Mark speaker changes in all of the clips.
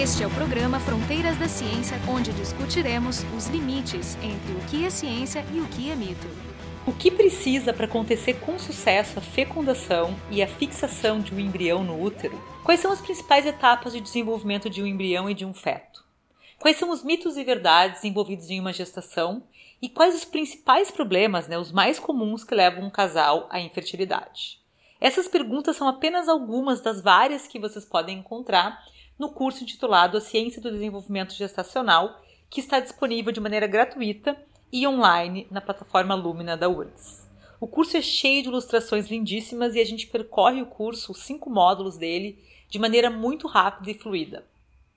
Speaker 1: Este é o programa Fronteiras da Ciência, onde discutiremos os limites entre o que é ciência e o que é mito.
Speaker 2: O que precisa para acontecer com sucesso a fecundação e a fixação de um embrião no útero? Quais são as principais etapas de desenvolvimento de um embrião e de um feto? Quais são os mitos e verdades envolvidos em uma gestação? E quais os principais problemas, né, os mais comuns que levam um casal à infertilidade? Essas perguntas são apenas algumas das várias que vocês podem encontrar no curso intitulado A Ciência do Desenvolvimento Gestacional, que está disponível de maneira gratuita e online na plataforma Lumina da URGS. O curso é cheio de ilustrações lindíssimas e a gente percorre o curso, os cinco módulos dele, de maneira muito rápida e fluida.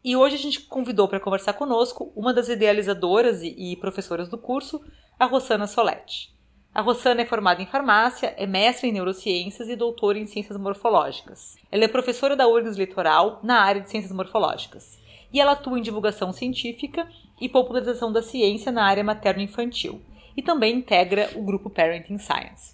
Speaker 2: E hoje a gente convidou para conversar conosco uma das idealizadoras e professoras do curso, a Rossana Soletti. A Rossana é formada em farmácia, é mestre em neurociências e doutora em ciências morfológicas. Ela é professora da URGS Litoral na área de ciências morfológicas. E ela atua em divulgação científica e popularização da ciência na área materno-infantil. E também integra o grupo Parenting Science.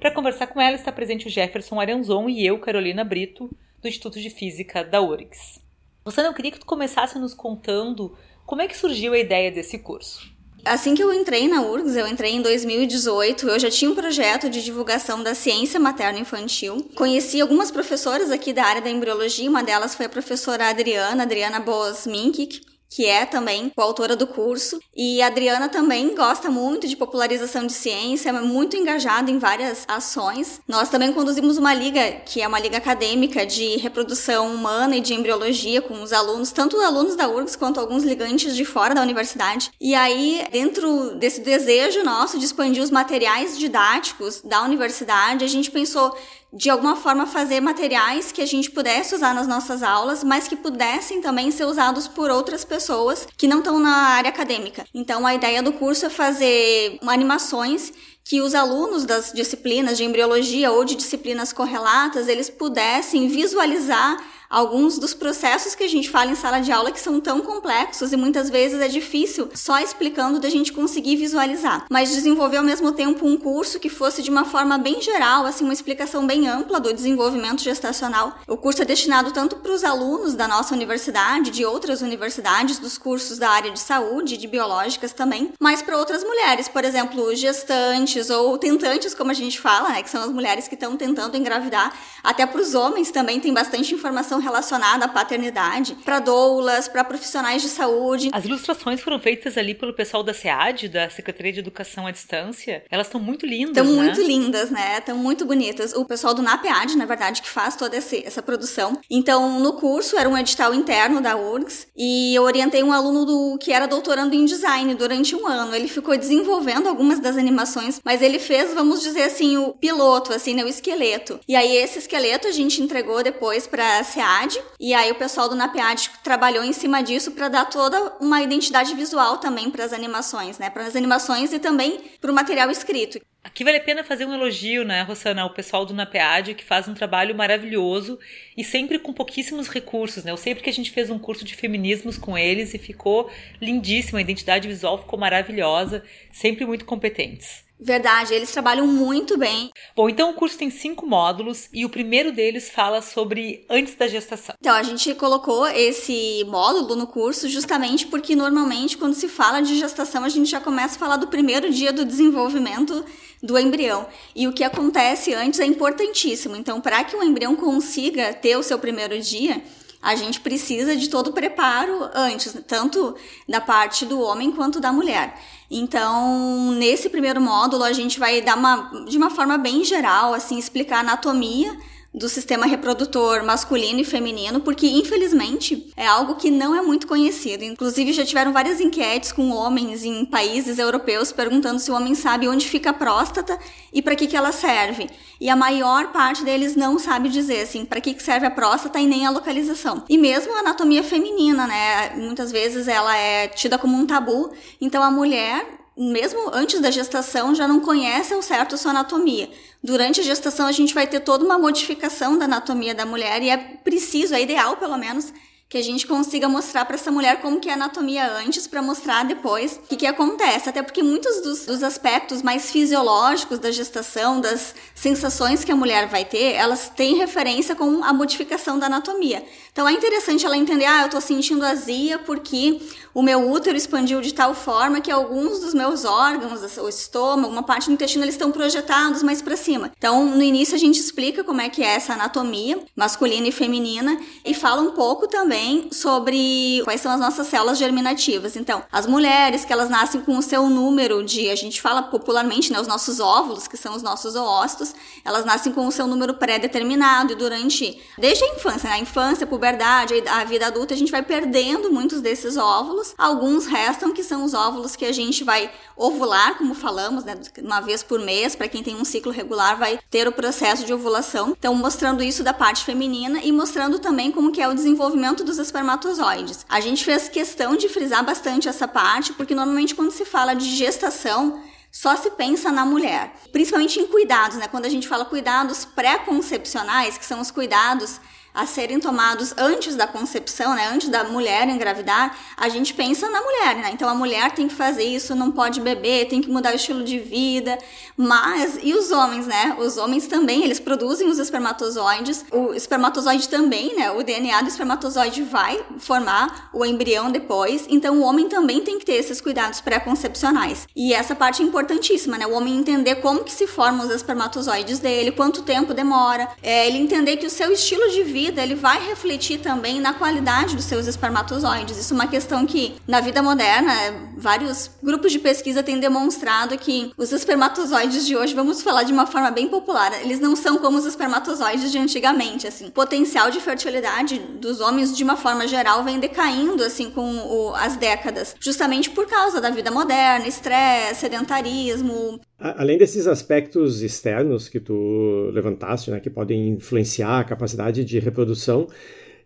Speaker 2: Para conversar com ela está presente o Jefferson Aranzon e eu, Carolina Brito, do Instituto de Física da URGS. Rossana, eu queria que tu começasse nos contando como é que surgiu a ideia desse curso.
Speaker 3: Assim que eu entrei na URGS, eu entrei em 2018, eu já tinha um projeto de divulgação da ciência materno-infantil. Conheci algumas professoras aqui da área da embriologia, uma delas foi a professora Adriana, Adriana Bosminkic, que é também coautora do curso. E a Adriana também gosta muito de popularização de ciência, é muito engajada em várias ações. Nós também conduzimos uma liga, que é uma liga acadêmica de reprodução humana e de embriologia com os alunos, tanto alunos da URGS quanto alguns ligantes de fora da universidade. E aí, dentro desse desejo nosso de expandir os materiais didáticos da universidade, a gente pensou de alguma forma fazer materiais que a gente pudesse usar nas nossas aulas, mas que pudessem também ser usados por outras pessoas que não estão na área acadêmica. Então a ideia do curso é fazer animações que os alunos das disciplinas de embriologia ou de disciplinas correlatas, eles pudessem visualizar alguns dos processos que a gente fala em sala de aula que são tão complexos e muitas vezes é difícil só explicando da gente conseguir visualizar. Mas desenvolver ao mesmo tempo um curso que fosse de uma forma bem geral, assim, uma explicação bem ampla do desenvolvimento gestacional. O curso é destinado tanto para os alunos da nossa universidade, de outras universidades, dos cursos da área de saúde, de biológicas também, mas para outras mulheres, por exemplo, gestantes ou tentantes, como a gente fala, né, que são as mulheres que estão tentando engravidar. Até para os homens também tem bastante informação relacionada à paternidade, para doulas, para profissionais de saúde.
Speaker 2: As ilustrações foram feitas ali pelo pessoal da SEAD, da Secretaria de Educação à Distância. Elas estão muito lindas,
Speaker 3: Estão
Speaker 2: né?
Speaker 3: muito lindas, né? Estão muito bonitas. O pessoal do NAPEAD, na verdade, que faz toda essa produção. Então, no curso, era um edital interno da URGS e eu orientei um aluno do que era doutorando em design durante um ano. Ele ficou desenvolvendo algumas das animações, mas ele fez, vamos dizer assim, o piloto, assim, né? O esqueleto. E aí, esse esqueleto a gente entregou depois para a SEAD NAPEAD, e aí o pessoal do NAPEAD trabalhou em cima disso para dar toda uma identidade visual também para as animações, né? Para as animações e também para o material escrito.
Speaker 2: Aqui vale a pena fazer um elogio, né, Rossana, ao pessoal do NAPEAD, que faz um trabalho maravilhoso e sempre com pouquíssimos recursos, né? Eu sei porque a gente fez um curso de feminismos com eles e ficou lindíssimo, a identidade visual ficou maravilhosa, sempre muito competentes.
Speaker 3: Verdade, eles trabalham muito bem.
Speaker 2: Bom, então o curso tem cinco módulos e o primeiro deles fala sobre antes da gestação.
Speaker 3: Então, a gente colocou esse módulo no curso justamente porque normalmente quando se fala de gestação a gente já começa a falar do primeiro dia do desenvolvimento do embrião. E o que acontece antes é importantíssimo. Então, para que o embrião consiga ter o seu primeiro dia, a gente precisa de todo o preparo antes, tanto da parte do homem quanto da mulher. Então, nesse primeiro módulo, a gente vai dar uma, de uma forma bem geral, assim, explicar a anatomia do sistema reprodutor masculino e feminino, porque infelizmente é algo que não é muito conhecido. Inclusive já tiveram várias enquetes com homens em países europeus perguntando se o homem sabe onde fica a próstata e para que que ela serve. E a maior parte deles não sabe dizer assim, para que que serve a próstata e nem a localização. E mesmo a anatomia feminina, né, muitas vezes ela é tida como um tabu. Então a mulher mesmo antes da gestação, já não conhece ao certo sua anatomia. Durante a gestação, a gente vai ter toda uma modificação da anatomia da mulher e é preciso, é ideal pelo menos, que a gente consiga mostrar para essa mulher como que é a anatomia antes, para mostrar depois o que, que acontece. Até porque muitos dos, dos, aspectos mais fisiológicos da gestação, das sensações que a mulher vai ter, elas têm referência com a modificação da anatomia. Então é interessante ela entender, ah, eu tô sentindo azia porque o meu útero expandiu de tal forma que alguns dos meus órgãos, o estômago, uma parte do intestino, eles estão projetados mais para cima. Então, no início a gente explica como é que é essa anatomia masculina e feminina e fala um pouco também sobre quais são as nossas células germinativas. Então, as mulheres que elas nascem com o seu número de, a gente fala popularmente, né, os nossos óvulos, que são os nossos oócitos, elas nascem com o seu número pré-determinado e durante desde a infância, né, a infância, a puberdade, a vida adulta, a gente vai perdendo muitos desses óvulos. Alguns restam que são os óvulos que a gente vai ovular, como falamos, né, uma vez por mês, para quem tem um ciclo regular vai ter o processo de ovulação. Então, mostrando isso da parte feminina e mostrando também como que é o desenvolvimento dos espermatozoides. A gente fez questão de frisar bastante essa parte, porque normalmente quando se fala de gestação, só se pensa na mulher, principalmente em cuidados, né? Quando a gente fala cuidados pré-concepcionais, que são os cuidados a serem tomados antes da concepção, né, antes da mulher engravidar, a gente pensa na mulher, né? Então a mulher tem que fazer isso, não pode beber, tem que mudar o estilo de vida. Mas e os homens, né? Os homens também, eles produzem os espermatozoides. O espermatozoide também, né? O DNA do espermatozoide vai formar o embrião depois. Então o homem também tem que ter esses cuidados pré-concepcionais. E essa parte é importantíssima, né? O homem entender como que se formam os espermatozoides dele, quanto tempo demora, é, ele entender que o seu estilo de vida vida, ele vai refletir também na qualidade dos seus espermatozoides. Isso é uma questão que, na vida moderna, vários grupos de pesquisa têm demonstrado que os espermatozoides de hoje, vamos falar de uma forma bem popular, eles não são como os espermatozoides de antigamente, assim. O potencial de fertilidade dos homens, de uma forma geral, vem decaindo, assim, com o, as décadas, justamente por causa da vida moderna, estresse, sedentarismo,
Speaker 4: Além desses aspectos externos que tu levantaste, né, que podem influenciar a capacidade de reprodução,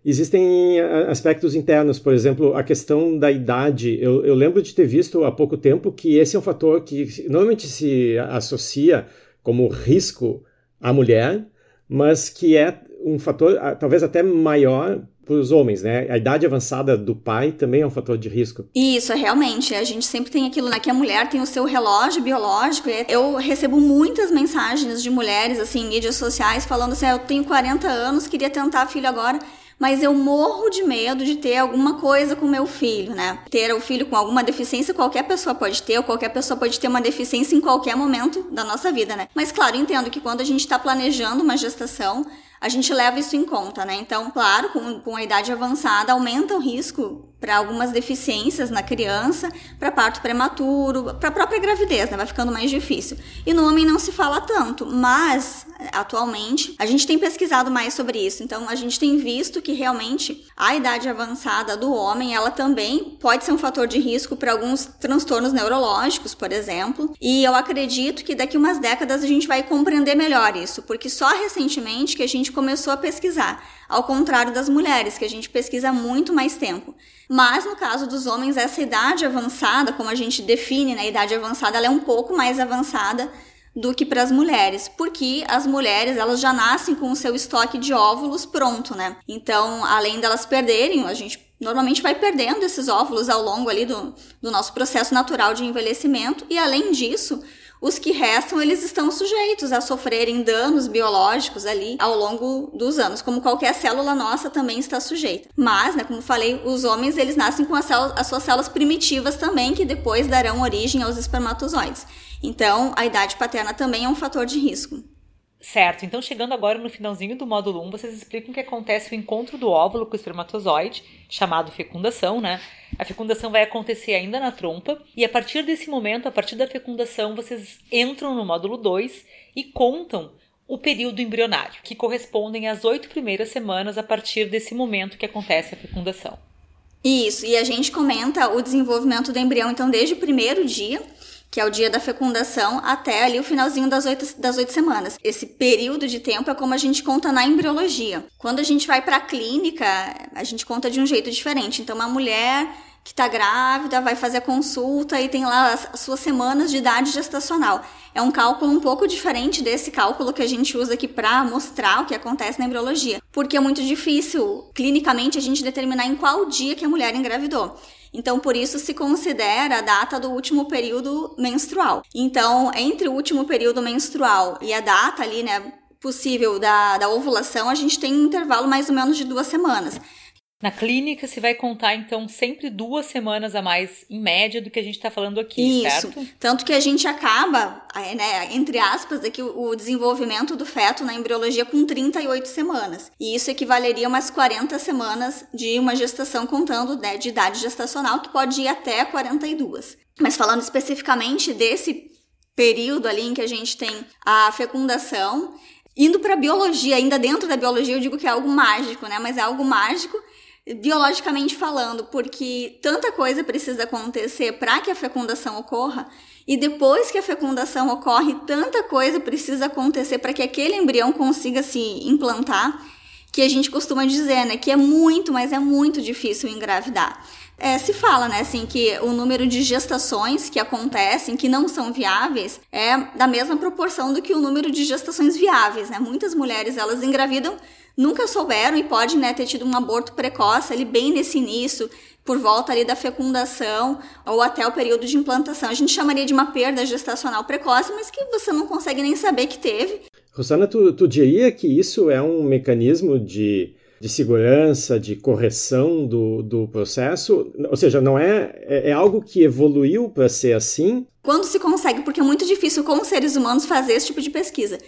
Speaker 4: existem aspectos internos, por exemplo, a questão da idade. Eu, eu, lembro de ter visto há pouco tempo que esse é um fator que normalmente se associa como risco à mulher, mas que é um fator talvez até maior para os homens, né? A idade avançada do pai também é um fator de risco.
Speaker 3: Isso, realmente. A gente sempre tem aquilo, né? Que a mulher tem o seu relógio biológico. Eu recebo muitas mensagens de mulheres, assim, em mídias sociais, falando assim: ah, eu tenho 40 anos, queria tentar filho agora mas eu morro de medo de ter alguma coisa com meu filho, né? Ter o filho com alguma deficiência, qualquer pessoa pode ter, ou qualquer pessoa pode ter uma deficiência em qualquer momento da nossa vida, né? Mas claro, entendo que quando a gente está planejando uma gestação, a gente leva isso em conta, né? Então, claro, com, com a idade avançada, aumenta o risco para algumas deficiências na criança, para parto prematuro, para a própria gravidez, né? Vai ficando mais difícil. E no homem não se fala tanto, mas atualmente a gente tem pesquisado mais sobre isso. Então, a gente tem visto que realmente a idade avançada do homem, ela também pode ser um fator de risco para alguns transtornos neurológicos, por exemplo. E eu acredito que daqui umas décadas a gente vai compreender melhor isso, porque só recentemente que a gente começou a pesquisar, ao contrário das mulheres, que a gente pesquisa muito mais tempo. Mas no caso dos homens, essa idade avançada, como a gente define, né, idade avançada, ela é um pouco mais avançada do que para as mulheres, porque as mulheres elas já nascem com o seu estoque de óvulos pronto, né? Então, além delas perderem, a gente normalmente vai perdendo esses óvulos ao longo ali do, do nosso processo natural de envelhecimento, e além disso, os que restam, eles estão sujeitos a sofrerem danos biológicos ali ao longo dos anos, como qualquer célula nossa também está sujeita. Mas, né, como falei, os homens, eles nascem com as, as suas células primitivas também, que depois darão origem aos espermatozoides. Então, a idade paterna também é um fator de risco.
Speaker 2: Certo, então chegando agora no finalzinho do módulo 1, vocês explicam que acontece o encontro do óvulo com o espermatozoide, chamado fecundação, né? A fecundação vai acontecer ainda na trompa, e a partir desse momento, a partir da fecundação, vocês entram no módulo 2 e contam o período embrionário, que correspondem às oito primeiras semanas a partir desse momento que acontece a fecundação.
Speaker 3: Isso, e a gente comenta o desenvolvimento do embrião, então, desde o primeiro dia que é o dia da fecundação, até ali o finalzinho das oito, das oito semanas. Esse período de tempo é como a gente conta na embriologia. Quando a gente vai para a clínica, a gente conta de um jeito diferente. Então, uma mulher que está grávida, vai fazer a consulta e tem lá as suas semanas de idade gestacional. É um cálculo um pouco diferente desse cálculo que a gente usa aqui para mostrar o que acontece na embriologia, porque é muito difícil clinicamente a gente determinar em qual dia que a mulher engravidou. Então, por isso se considera a data do último período menstrual. Então, entre o último período menstrual e a data ali, né, possível da, da ovulação, a gente tem um intervalo mais ou menos de duas semanas.
Speaker 2: Na clínica se vai contar, então, sempre duas semanas a mais, em média, do que a gente está falando aqui,
Speaker 3: Isso.
Speaker 2: certo?
Speaker 3: Tanto que a gente acaba, né, entre aspas, aqui, o desenvolvimento do feto na embriologia com 38 semanas. E isso equivaleria a umas 40 semanas de uma gestação, contando né, de idade gestacional, que pode ir até 42. Mas falando especificamente desse período ali em que a gente tem a fecundação, indo para biologia, ainda dentro da biologia, eu digo que é algo mágico, né? Mas é algo mágico biologicamente falando, porque tanta coisa precisa acontecer para que a fecundação ocorra, e depois que a fecundação ocorre, tanta coisa precisa acontecer para que aquele embrião consiga se implantar, que a gente costuma dizer, né, que é muito, mas é muito difícil engravidar. É, se fala, né, assim, que o número de gestações que acontecem, que não são viáveis, é da mesma proporção do que o número de gestações viáveis, né? Muitas mulheres, elas engravidam nunca souberam e podem né, ter tido um aborto precoce ali bem nesse início, por volta ali da fecundação ou até o período de implantação. A gente chamaria de uma perda gestacional precoce, mas que você não consegue nem saber que teve.
Speaker 4: Rosana, tu, tu diria que isso é um mecanismo de, de segurança, de correção do, do processo? Ou seja, não é, é, é algo que evoluiu para ser assim?
Speaker 3: Quando se consegue, porque é muito difícil com os seres humanos fazer esse tipo de pesquisa.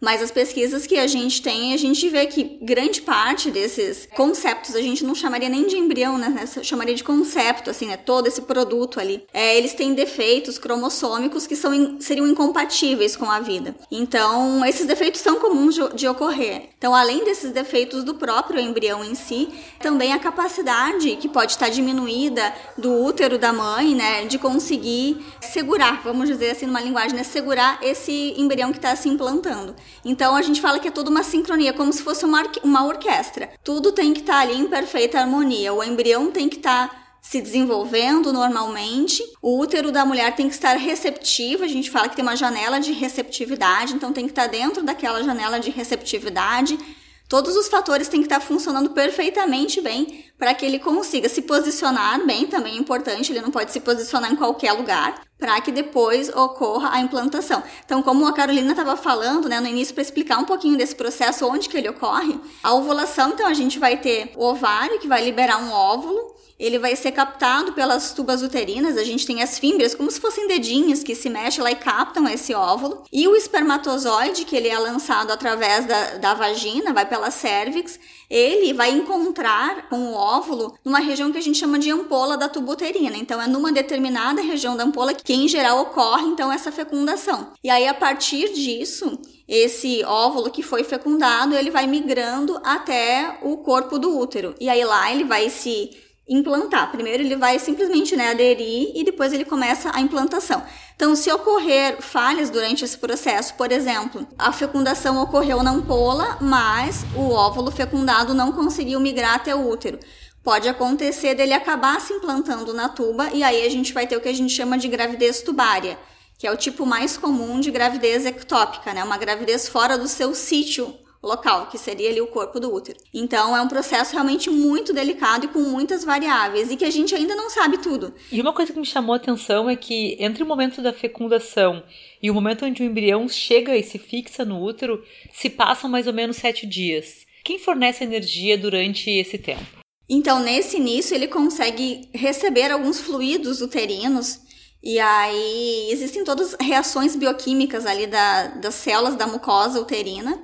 Speaker 3: Mas as pesquisas que a gente tem, a gente vê que grande parte desses conceitos, a gente não chamaria nem de embrião, né? Chamaria de concepto, assim, né? Todo esse produto ali. É, eles têm defeitos cromossômicos que são, seriam incompatíveis com a vida. Então, esses defeitos são comuns de, de ocorrer. Então, além desses defeitos do próprio embrião em si, também a capacidade que pode estar diminuída do útero da mãe, né? De conseguir segurar, vamos dizer assim, numa linguagem, né? Segurar esse embrião que está se implantando. Então a gente fala que é tudo uma sincronia, como se fosse uma, uma orquestra. Tudo tem que estar tá ali em perfeita harmonia. O embrião tem que estar tá se desenvolvendo normalmente. O útero da mulher tem que estar receptivo. A gente fala que tem uma janela de receptividade, então tem que estar tá dentro daquela janela de receptividade. Todos os fatores têm que estar funcionando perfeitamente bem para que ele consiga se posicionar bem, também é importante, ele não pode se posicionar em qualquer lugar, para que depois ocorra a implantação. Então, como a Carolina estava falando, né, no início para explicar um pouquinho desse processo, onde que ele ocorre, a ovulação, então a gente vai ter o ovário que vai liberar um óvulo, ele vai ser captado pelas tubas uterinas, a gente tem as fímbrias como se fossem dedinhos que se mexem lá e captam esse óvulo, e o espermatozoide, que ele é lançado através da, da vagina, vai pela cervix, ele vai encontrar com o óvulo numa região que a gente chama de ampola da tuba uterina. Então, é numa determinada região da ampola que, em geral, ocorre, então, essa fecundação. E aí, a partir disso, esse óvulo que foi fecundado, ele vai migrando até o corpo do útero. E aí, lá, ele vai se implantar. Primeiro ele vai simplesmente né, aderir e depois ele começa a implantação. Então, se ocorrer falhas durante esse processo, por exemplo, a fecundação ocorreu na ampola, mas o óvulo fecundado não conseguiu migrar até o útero. Pode acontecer dele acabar se implantando na tuba e aí a gente vai ter o que a gente chama de gravidez tubária, que é o tipo mais comum de gravidez ectópica, né? Uma gravidez fora do seu sítio local, que seria ali o corpo do útero. Então é um processo realmente muito delicado e com muitas variáveis e que a gente ainda não sabe tudo.
Speaker 2: E uma coisa que me chamou a atenção é que entre o momento da fecundação e o momento onde o embrião chega e se fixa no útero, se passam mais ou menos sete dias. Quem fornece energia durante esse tempo?
Speaker 3: Então, nesse início, ele consegue receber alguns fluidos uterinos e aí existem todas reações bioquímicas ali da, das células da mucosa uterina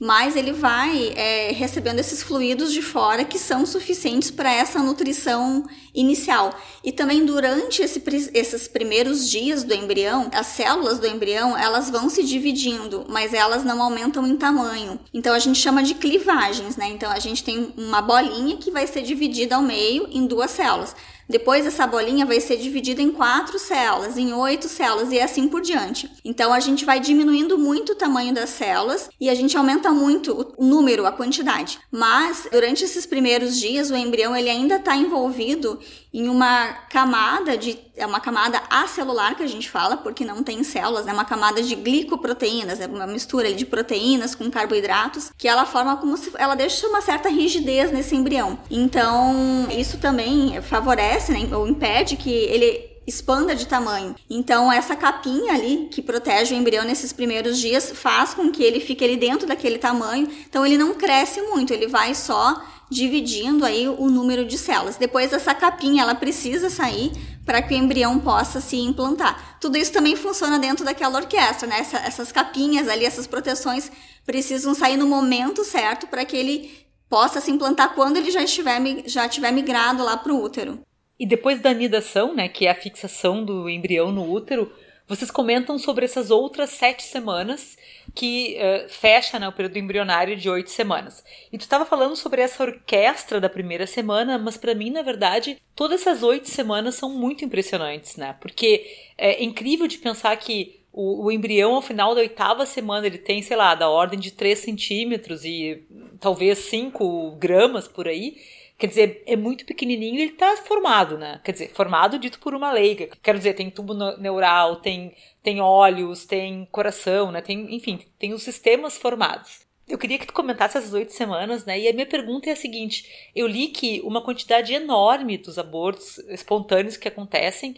Speaker 3: mas ele vai é, recebendo esses fluidos de fora que são suficientes para essa nutrição inicial. E também durante esse, esses primeiros dias do embrião, as células do embrião elas vão se dividindo, mas elas não aumentam em tamanho. Então a gente chama de clivagens, né? Então a gente tem uma bolinha que vai ser dividida ao meio em duas células. Depois essa bolinha vai ser dividida em quatro células, em oito células e assim por diante. Então a gente vai diminuindo muito o tamanho das células e a gente aumenta muito o número, a quantidade. Mas durante esses primeiros dias o embrião ele ainda está envolvido em uma camada de é uma camada acelular que a gente fala, porque não tem células, é uma camada de glicoproteínas, é uma mistura de proteínas com carboidratos, que ela forma como se ela deixa uma certa rigidez nesse embrião. Então, isso também favorece, né, ou impede que ele expanda de tamanho. Então, essa capinha ali que protege o embrião nesses primeiros dias faz com que ele fique ali dentro daquele tamanho. Então, ele não cresce muito, ele vai só dividindo aí o número de células. Depois essa capinha ela precisa sair para que o embrião possa se implantar. Tudo isso também funciona dentro daquela orquestra, né? Essa, essas capinhas ali, essas proteções precisam sair no momento certo para que ele possa se implantar quando ele já estiver já tiver migrado lá para o útero.
Speaker 2: E depois da anidação, né, que é a fixação do embrião no útero, vocês comentam sobre essas outras sete semanas que uh, fecha né, o período embrionário de oito semanas. E tu estava falando sobre essa orquestra da primeira semana, mas para mim, na verdade, todas essas oito semanas são muito impressionantes, né? Porque é incrível de pensar que o, o, embrião, ao final da oitava semana, ele tem, sei lá, da ordem de 3 centímetros e talvez 5 gramas por aí. Quer dizer, é muito pequenininho e ele está formado, né? Quer dizer, formado dito por uma leiga. Quero dizer, tem tubo neural, tem, tem olhos, tem coração, né? Tem, enfim, tem os sistemas formados. Eu queria que tu comentasse essas oito semanas, né? E a minha pergunta é a seguinte: eu li que uma quantidade enorme dos abortos espontâneos que acontecem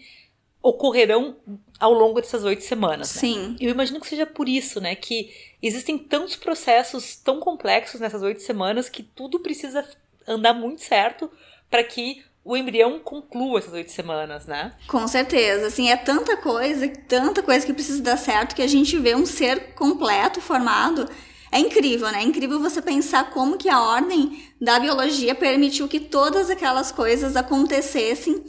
Speaker 2: ocorrerão ao longo dessas oito semanas.
Speaker 3: Né? Sim.
Speaker 2: Eu imagino que seja por isso, né? Que existem tantos processos tão complexos nessas oito semanas que tudo precisa andar muito certo para que o embrião conclua essas oito semanas, né?
Speaker 3: Com certeza, assim, é tanta coisa, tanta coisa que precisa dar certo que a gente vê um ser completo formado. É incrível, né? É incrível você pensar como que a ordem da biologia permitiu que todas aquelas coisas acontecessem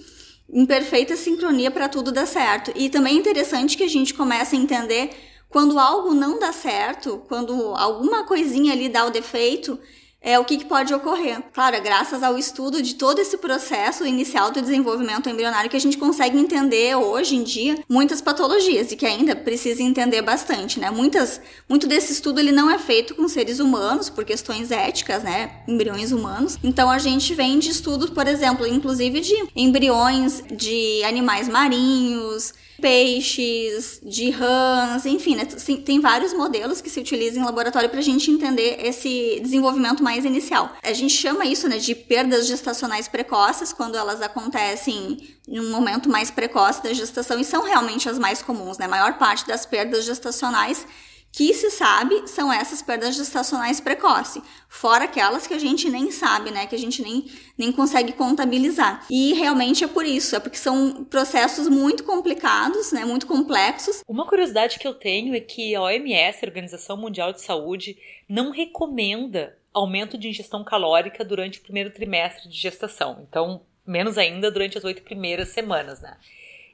Speaker 3: em perfeita sincronia para tudo dar certo. E também é interessante que a gente comece a entender quando algo não dá certo, quando alguma coisinha ali dá o defeito, é, o que, que, pode ocorrer. Claro, é graças ao estudo de todo esse processo inicial do desenvolvimento embrionário que a gente consegue entender hoje em dia muitas patologias e que ainda precisa entender bastante, né? Muitas, muito desse estudo ele não é feito com seres humanos por questões éticas, né? Embriões humanos. Então a gente vem de estudos, por exemplo, inclusive de embriões de animais marinhos, peixes, de rãs, enfim, né? tem vários modelos que se utilizam em laboratório para a gente entender esse desenvolvimento mais inicial. A gente chama isso né, de perdas gestacionais precoces, quando elas acontecem em um momento mais precoce da gestação, e são realmente as mais comuns, né? A maior parte das perdas gestacionais que se sabe são essas perdas gestacionais precoces, fora aquelas que a gente nem sabe, né, que a gente nem, nem consegue contabilizar. E realmente é por isso, é porque são processos muito complicados, né, muito complexos.
Speaker 2: Uma curiosidade que eu tenho é que a OMS, a Organização Mundial de Saúde, não recomenda aumento de ingestão calórica durante o primeiro trimestre de gestação. Então, menos ainda durante as oito primeiras semanas, né?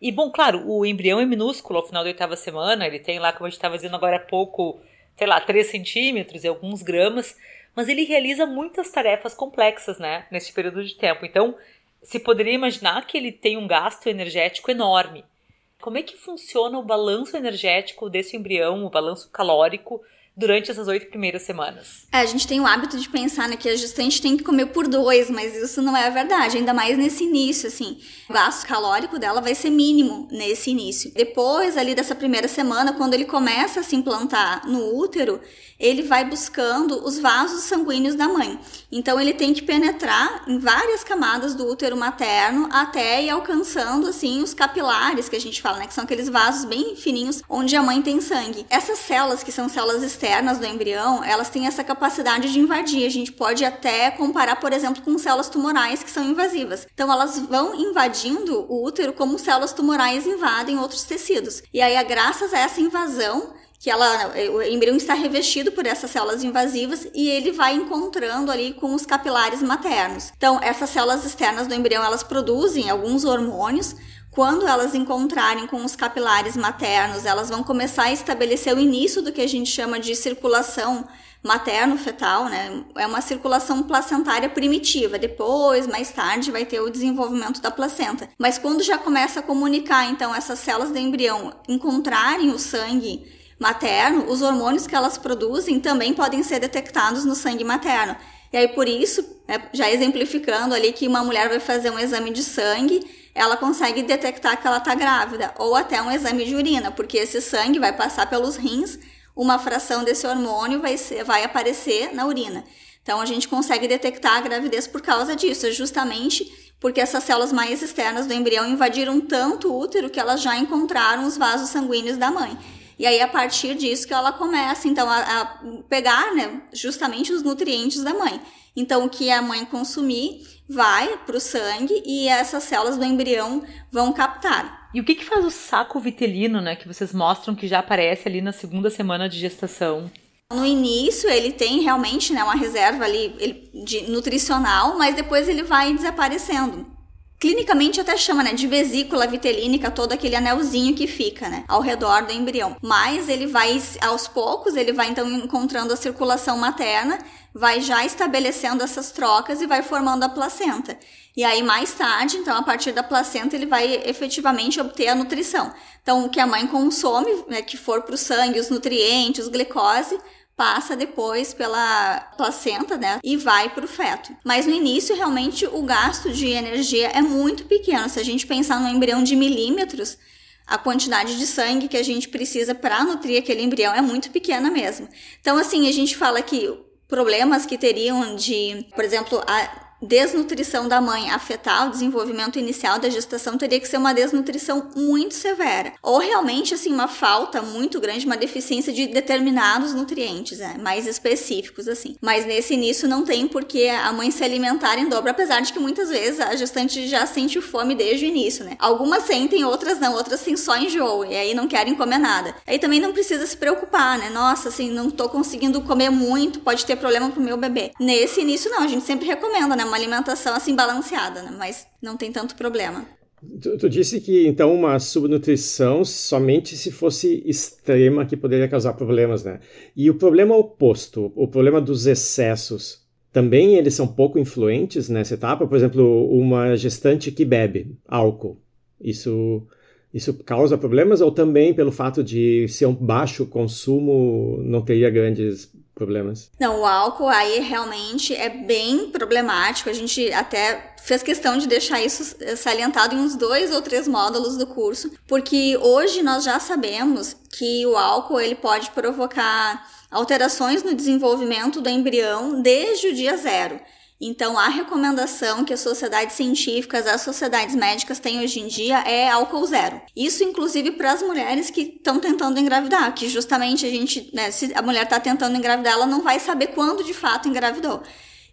Speaker 2: E, bom, claro, o embrião é minúsculo ao final da oitava semana, ele tem lá, como a gente estava dizendo agora há pouco, sei lá, 3 centímetros e alguns gramas, mas ele realiza muitas tarefas complexas, né, nesse período de tempo. Então, se poderia imaginar que ele tem um gasto energético enorme. Como é que funciona o balanço energético desse embrião, o balanço calórico, durante essas oito primeiras semanas.
Speaker 3: É, a gente tem o hábito de pensar né, que a gestante tem que comer por dois, mas isso não é verdade, ainda mais nesse início, assim. O gasto calórico dela vai ser mínimo nesse início. Depois, ali dessa primeira semana, quando ele começa a se implantar no útero, ele vai buscando os vasos sanguíneos da mãe. Então ele tem que penetrar em várias camadas do útero materno até ir alcançando assim os capilares que a gente fala, né, que são aqueles vasos bem fininhos onde a mãe tem sangue. Essas células que são células externas do embrião, elas têm essa capacidade de invadir. A gente pode até comparar, por exemplo, com células tumorais que são invasivas. Então elas vão invadindo o útero como células tumorais invadem outros tecidos. E aí, graças a essa invasão, que ela, o embrião está revestido por essas células invasivas e ele vai encontrando ali com os capilares maternos. Então, essas células externas do embrião, elas produzem alguns hormônios. Quando elas encontrarem com os capilares maternos, elas vão começar a estabelecer o início do que a gente chama de circulação materno-fetal, né? É uma circulação placentária primitiva. Depois, mais tarde, vai ter o desenvolvimento da placenta. Mas quando já começa a comunicar, então, essas células do embrião encontrarem o sangue materno, os hormônios que elas produzem também podem ser detectados no sangue materno. E aí, por isso, né, já exemplificando ali que uma mulher vai fazer um exame de sangue, ela consegue detectar que ela está grávida, ou até um exame de urina, porque esse sangue vai passar pelos rins, uma fração desse hormônio vai, ser, vai aparecer na urina. Então, a gente consegue detectar a gravidez por causa disso, justamente porque essas células mais externas do embrião invadiram tanto o útero que elas já encontraram os vasos sanguíneos da mãe. E aí, a partir disso, que ela começa, então, a, a pegar, né, justamente os nutrientes da mãe. Então, o que a mãe consumir vai para o sangue e essas células do embrião vão captar.
Speaker 2: E o que, que faz o saco vitelino, né, que vocês mostram que já aparece ali na segunda semana de gestação?
Speaker 3: No início ele tem realmente né, uma reserva ali de nutricional, mas depois ele vai desaparecendo. Clinicamente até chama, né, de vesícula vitelínica, todo aquele anelzinho que fica, né, ao redor do embrião. Mas ele vai, aos poucos, ele vai então encontrando a circulação materna, vai já estabelecendo essas trocas e vai formando a placenta. E aí mais tarde, então a partir da placenta, ele vai efetivamente obter a nutrição. Então o que a mãe consome, né, que for para o sangue, os nutrientes, glicose, passa depois pela placenta, né, e vai para o feto. Mas no início, realmente, o gasto de energia é muito pequeno. Se a gente pensar num embrião de milímetros, a quantidade de sangue que a gente precisa para nutrir aquele embrião é muito pequena mesmo. Então, assim, a gente fala que problemas que teriam de, por exemplo, a desnutrição da mãe afetar o desenvolvimento inicial da gestação teria que ser uma desnutrição muito severa ou realmente assim uma falta muito grande, uma deficiência de determinados nutrientes, né, mais específicos assim. Mas nesse início não tem porque a mãe se alimentar em dobro, apesar de que muitas vezes a gestante já sente fome desde o início, né? Algumas sentem, outras não, outras sim só enjoo e aí não querem comer nada. Aí também não precisa se preocupar, né? Nossa, assim, não tô conseguindo comer muito, pode ter problema pro meu bebê. Nesse início não, a gente sempre recomenda, né? Uma alimentação assim balanceada, né? Mas não tem tanto problema.
Speaker 4: Tu, tu, disse que então uma subnutrição somente se fosse extrema que poderia causar problemas, né? E o problema oposto, o problema dos excessos, também eles são pouco influentes nessa etapa. Por exemplo, uma gestante que bebe álcool, isso isso causa problemas ou também pelo fato de ser um baixo consumo não teria grandes problemas.
Speaker 3: Não, o álcool aí realmente é bem problemático. A gente até fez questão de deixar isso salientado em uns dois ou três módulos do curso, porque hoje nós já sabemos que o álcool ele pode provocar alterações no desenvolvimento do embrião desde o dia zero. Então, a recomendação que as sociedades científicas, as sociedades médicas têm hoje em dia é álcool zero. Isso, inclusive, para as mulheres que estão tentando engravidar, que justamente a gente, né, se a mulher está tentando engravidar, ela não vai saber quando de fato engravidou.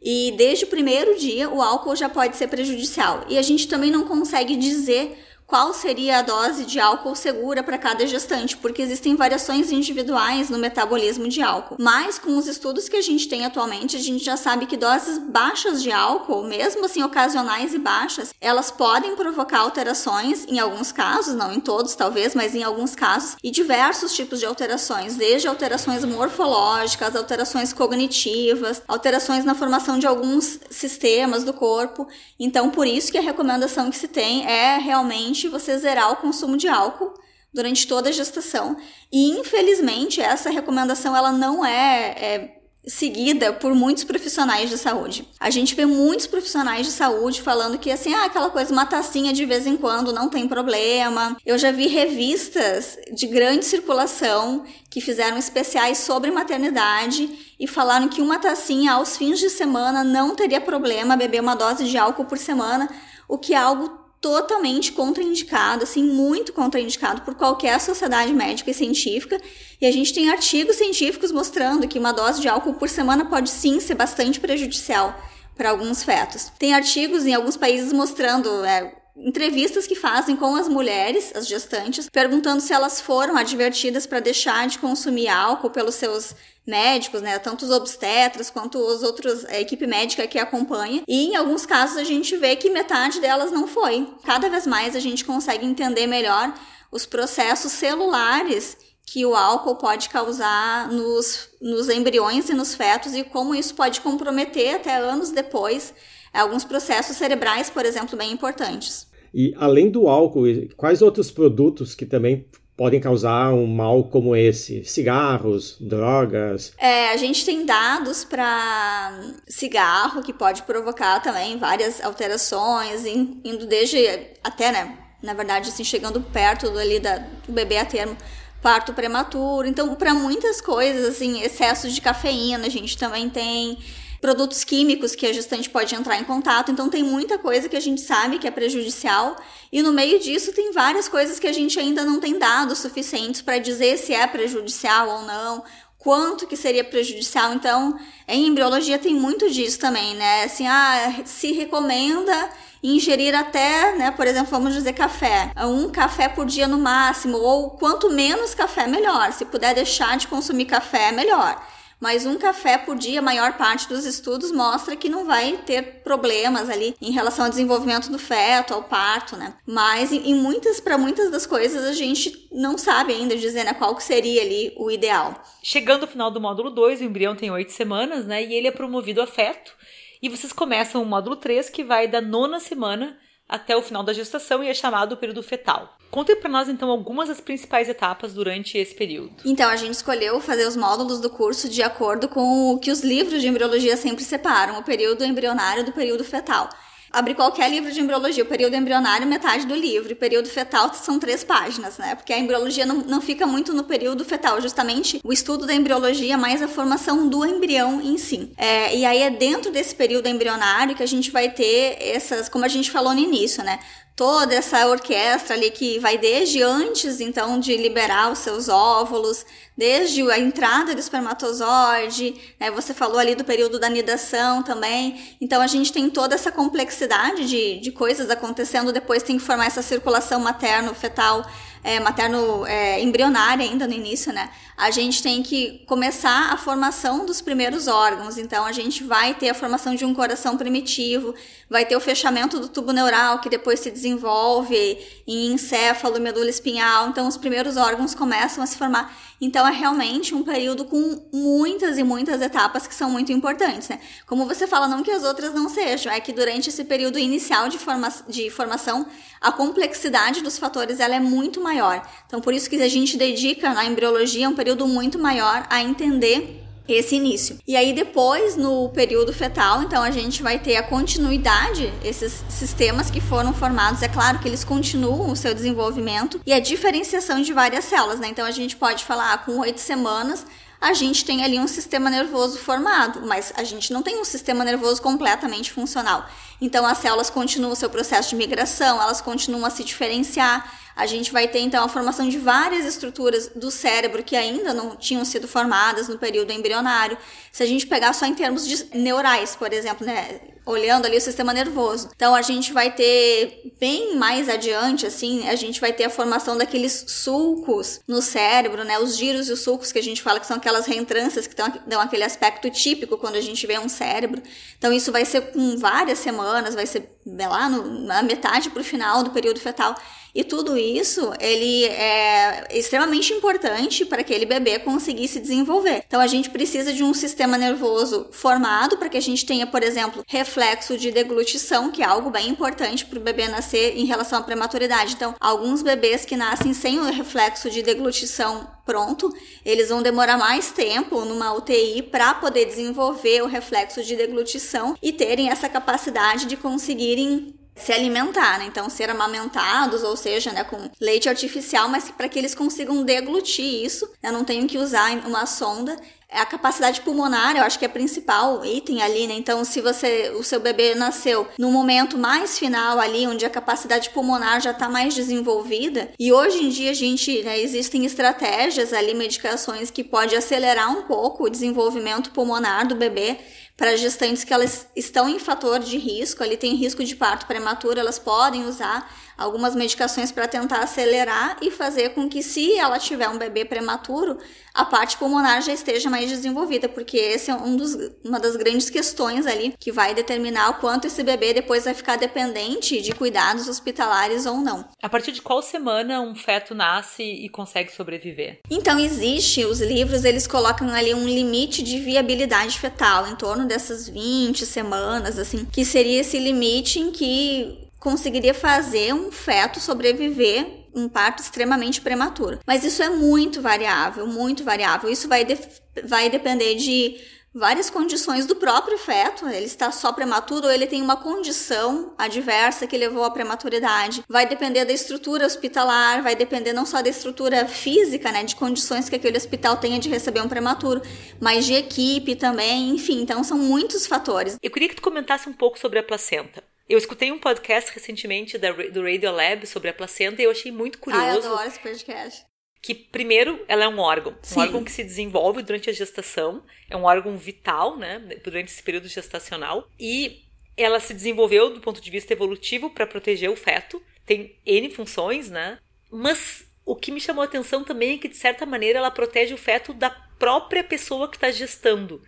Speaker 3: E desde o primeiro dia, o álcool já pode ser prejudicial. E a gente também não consegue dizer qual seria a dose de álcool segura para cada gestante, porque existem variações individuais no metabolismo de álcool. Mas com os estudos que a gente tem atualmente, a gente já sabe que doses baixas de álcool, mesmo assim ocasionais e baixas, elas podem provocar alterações em alguns casos, não em todos talvez, mas em alguns casos, e diversos tipos de alterações, desde alterações morfológicas, alterações cognitivas, alterações na formação de alguns sistemas do corpo. Então, por isso que a recomendação que se tem é realmente você zerar o consumo de álcool durante toda a gestação. E infelizmente essa recomendação ela não é, é seguida por muitos profissionais de saúde. A gente vê muitos profissionais de saúde falando que assim, ah, aquela coisa, uma tacinha de vez em quando não tem problema. Eu já vi revistas de grande circulação que fizeram especiais sobre maternidade e falaram que uma tacinha aos fins de semana não teria problema beber uma dose de álcool por semana, o que é algo totalmente contraindicado, assim, muito contraindicado por qualquer sociedade médica e científica. E a gente tem artigos científicos mostrando que uma dose de álcool por semana pode sim ser bastante prejudicial para alguns fetos. Tem artigos em alguns países mostrando é, entrevistas que fazem com as mulheres, as gestantes, perguntando se elas foram advertidas para deixar de consumir álcool pelos seus médicos, né, tanto os obstetras quanto os outros a equipe médica que acompanha. E em alguns casos a gente vê que metade delas não foi. Cada vez mais a gente consegue entender melhor os processos celulares que o álcool pode causar nos, nos embriões e nos fetos e como isso pode comprometer até anos depois alguns processos cerebrais, por exemplo, bem importantes.
Speaker 4: E além do álcool, quais outros produtos que também podem causar um mal como esse? Cigarros, drogas?
Speaker 3: É, a gente tem dados para cigarro que pode provocar também várias alterações, indo desde até, né, na verdade, assim, chegando perto ali da, do bebê a termo parto prematuro. Então, para muitas coisas, assim, excesso de cafeína, a gente também tem produtos químicos que a gestante pode entrar em contato. Então, tem muita coisa que a gente sabe que é prejudicial. E no meio disso, tem várias coisas que a gente ainda não tem dados suficientes para dizer se é prejudicial ou não. Quanto que seria prejudicial? Então, em embriologia tem muito disso também, né? Assim, ah, se recomenda ingerir até, né, por exemplo, vamos dizer café, um café por dia no máximo, ou quanto menos café, melhor. Se puder deixar de consumir café, melhor mas um café por dia, a maior parte dos estudos mostra que não vai ter problemas ali em relação ao desenvolvimento do feto, ao parto, né? Mas em muitas, para muitas das coisas a gente não sabe ainda dizer né, qual que seria ali o ideal.
Speaker 2: Chegando ao final do módulo 2, o embrião tem oito semanas, né? E ele é promovido a feto. E vocês começam o módulo 3, que vai da nona semana até o final da gestação e é chamado período fetal. Conte para nós então algumas das principais etapas durante esse período.
Speaker 3: Então, a gente escolheu fazer os módulos do curso de acordo com o que os livros de embriologia sempre separam, o período embrionário do período fetal abrir qualquer livro de embriologia, o período embrionário, metade do livro, e período fetal são três páginas, né? Porque a embriologia não, não fica muito no período fetal, justamente o estudo da embriologia mais a formação do embrião em si. É, e aí é dentro desse período embrionário que a gente vai ter essas, como a gente falou no início, né? Toda essa orquestra ali que vai desde antes então de liberar os seus óvulos, desde a entrada do espermatozoide, né? Você falou ali do período da nidação também. Então a gente tem toda essa complexidade de, de coisas acontecendo. Depois tem que formar essa circulação materno-fetal é, materno é, embrionária ainda no início, né? A gente tem que começar a formação dos primeiros órgãos. Então, a gente vai ter a formação de um coração primitivo, vai ter o fechamento do tubo neural, que depois se desenvolve em encéfalo, medula espinhal. Então, os primeiros órgãos começam a se formar. Então, é realmente um período com muitas e muitas etapas que são muito importantes, né? Como você fala, não que as outras não sejam, é que durante esse período inicial de, forma de formação, a complexidade dos fatores ela é muito maior. Então, por isso que a gente dedica na embriologia um período muito maior a entender esse início. E aí depois, no período fetal, então a gente vai ter a continuidade, esses sistemas que foram formados, é claro que eles continuam o seu desenvolvimento e a diferenciação de várias células, né? Então a gente pode falar ah, com oito semanas a gente tem ali um sistema nervoso formado, mas a gente não tem um sistema nervoso completamente funcional. Então as células continuam o seu processo de migração, elas continuam a se diferenciar. A gente vai ter então a formação de várias estruturas do cérebro que ainda não tinham sido formadas no período embrionário. Se a gente pegar só em termos de neurais, por exemplo, né, olhando ali o sistema nervoso. Então a gente vai ter bem mais adiante assim, a gente vai ter a formação daqueles sulcos no cérebro, né? Os giros e os sulcos que a gente fala que são aquelas reentrâncias que dão aquele aspecto típico quando a gente vê um cérebro. Então isso vai ser com várias semanas, vai ser lá no, na metade para o final do período fetal. E tudo isso, ele é extremamente importante para aquele bebê conseguir se desenvolver. Então, a gente precisa de um sistema nervoso formado para que a gente tenha, por exemplo, reflexo de deglutição, que é algo bem importante para o bebê nascer em relação à prematuridade. Então, alguns bebês que nascem sem o reflexo de deglutição pronto, eles vão demorar mais tempo numa UTI para poder desenvolver o reflexo de deglutição e terem essa capacidade de conseguirem se alimentar, né? Então, ser amamentados, ou seja, né, com leite artificial, mas para que eles consigam deglutir isso, eu né? não tenho que usar uma sonda. É a capacidade pulmonar, eu acho que é principal item ali, né? Então, se você, o seu bebê nasceu no momento mais final ali, onde a capacidade pulmonar já está mais desenvolvida, e hoje em dia a gente, né, existem estratégias ali, medicações que pode acelerar um pouco o desenvolvimento pulmonar do bebê, para gestantes que elas estão em fator de risco, ali tem risco de parto prematuro, elas podem usar algumas medicações para tentar acelerar e fazer com que, se ela tiver um bebê prematuro, a parte pulmonar já esteja mais desenvolvida, porque esse é um dos, uma das grandes questões ali que vai determinar o quanto esse bebê depois vai ficar dependente de cuidados hospitalares ou não.
Speaker 2: A partir de qual semana um feto nasce e consegue sobreviver?
Speaker 3: Então existe, os livros eles colocam ali um limite de viabilidade fetal em torno dessas 20 semanas, assim, que seria esse limite em que conseguiria fazer um feto sobreviver um parto extremamente prematuro. Mas isso é muito variável, muito variável. Isso vai, de, vai depender de várias condições do próprio feto, ele está só prematuro ou ele tem uma condição adversa que levou à prematuridade. Vai depender da estrutura hospitalar, vai depender não só da estrutura física, né, de condições que aquele hospital tenha de receber um prematuro, mas de equipe também, enfim, então são muitos fatores.
Speaker 2: Eu queria que tu comentasse um pouco sobre a placenta. Eu escutei um podcast recentemente da, do Radiolab sobre a placenta e eu achei muito curioso. Ah,
Speaker 3: eu adoro esse podcast
Speaker 2: que primeiro ela é um órgão, Sim. um órgão que se desenvolve durante a gestação, é um órgão vital, né, durante esse período gestacional e ela se desenvolveu do ponto de vista evolutivo para proteger o feto, tem N funções, né? Mas o que me chamou a atenção também é que de certa maneira ela protege o feto da própria pessoa que está gestando,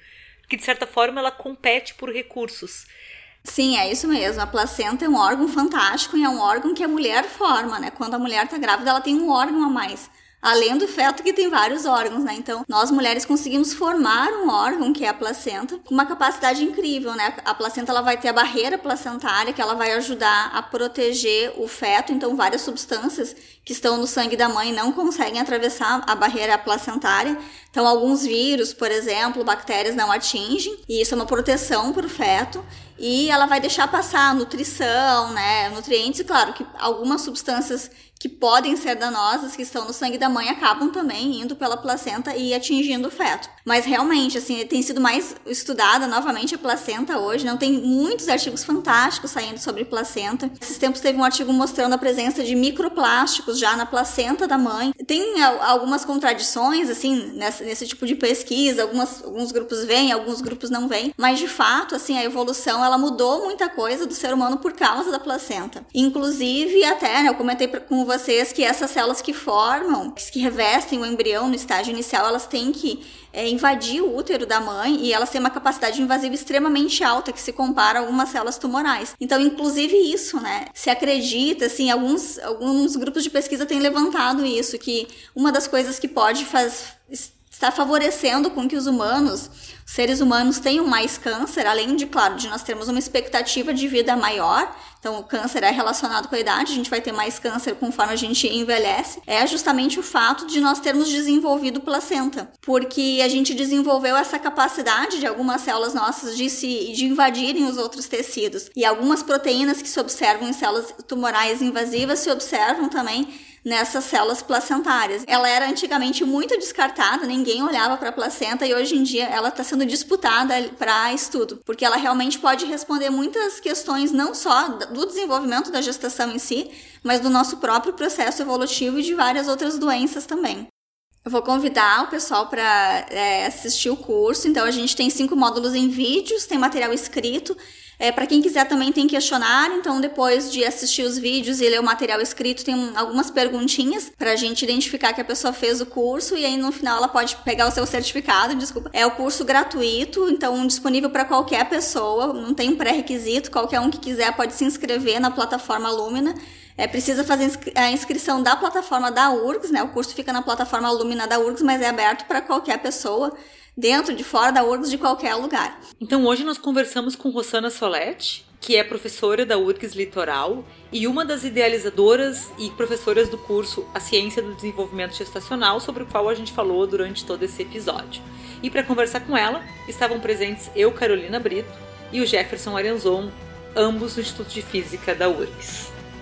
Speaker 2: que de certa forma ela compete por recursos.
Speaker 3: Sim, é isso mesmo. A placenta é um órgão fantástico e é um órgão que a mulher forma, né? Quando a mulher está grávida, ela tem um órgão a mais além do feto que tem vários órgãos, né? Então, nós mulheres conseguimos formar um órgão que é a placenta com uma capacidade incrível, né? A placenta ela vai ter a barreira placentária que ela vai ajudar a proteger o feto, então várias substâncias que estão no sangue da mãe não conseguem atravessar a barreira placentária. Então, alguns vírus, por exemplo, bactérias não atingem, e isso é uma proteção para o feto e ela vai deixar passar nutrição, né, nutrientes, e claro que algumas substâncias que podem ser danosas, que estão no sangue da mãe, acabam também indo pela placenta e atingindo o feto. Mas realmente, assim, tem sido mais estudada novamente a placenta hoje, não tem muitos artigos fantásticos saindo sobre placenta. Esses tempos teve um artigo mostrando a presença de microplásticos já na placenta da mãe. Tem algumas contradições, assim, nesse, tipo de pesquisa, algumas, alguns grupos vêm, alguns grupos não vêm, mas de fato, assim, a evolução, ela mudou muita coisa do ser humano por causa da placenta. Inclusive, até, né, eu comentei com você vocês que essas células que formam, que revestem o embrião no estágio inicial, elas têm que é, invadir o útero da mãe e elas têm uma capacidade invasiva extremamente alta que se compara a algumas células tumorais. Então, inclusive isso, né? Se acredita, assim, alguns, alguns grupos de pesquisa têm levantado isso, que uma das coisas que pode fazer está favorecendo com que os humanos, os seres humanos tenham mais câncer, além de, claro, de nós termos uma expectativa de vida maior. Então, o câncer é relacionado com a idade, a gente vai ter mais câncer conforme a gente envelhece. É justamente o fato de nós termos desenvolvido placenta, porque a gente desenvolveu essa capacidade de algumas células nossas de se de invadirem os outros tecidos. E algumas proteínas que se observam em células tumorais invasivas se observam também nessas células placentárias. Ela era antigamente muito descartada, ninguém olhava para a placenta e hoje em dia ela está sendo disputada para estudo, porque ela realmente pode responder muitas questões não só do desenvolvimento da gestação em si, mas do nosso próprio processo evolutivo e de várias outras doenças também. Eu vou convidar o pessoal para é, assistir o curso. Então, a gente tem cinco módulos em vídeos, tem material escrito. É, para quem quiser também tem questionário, então depois de assistir os vídeos e ler o material escrito, tem algumas perguntinhas para a gente identificar que a pessoa fez o curso e aí no final ela pode pegar o seu certificado, desculpa. É o curso gratuito, então disponível para qualquer pessoa, não tem pré-requisito, qualquer um que quiser pode se inscrever na plataforma Lumina. É, precisa fazer a inscrição da plataforma da URGS, né? O curso fica na plataforma Lumina da URGS, mas é aberto para qualquer pessoa dentro, de fora da URGS, de qualquer lugar.
Speaker 2: Então hoje nós conversamos com Rosana Soletti, que é professora da URGS Litoral e uma das idealizadoras e professoras do curso A Ciência do Desenvolvimento Gestacional, sobre o qual a gente falou durante todo esse episódio. E para conversar com ela, estavam presentes eu, Carolina Brito, e o Jefferson Arenzon, ambos do Instituto de Física da URGS.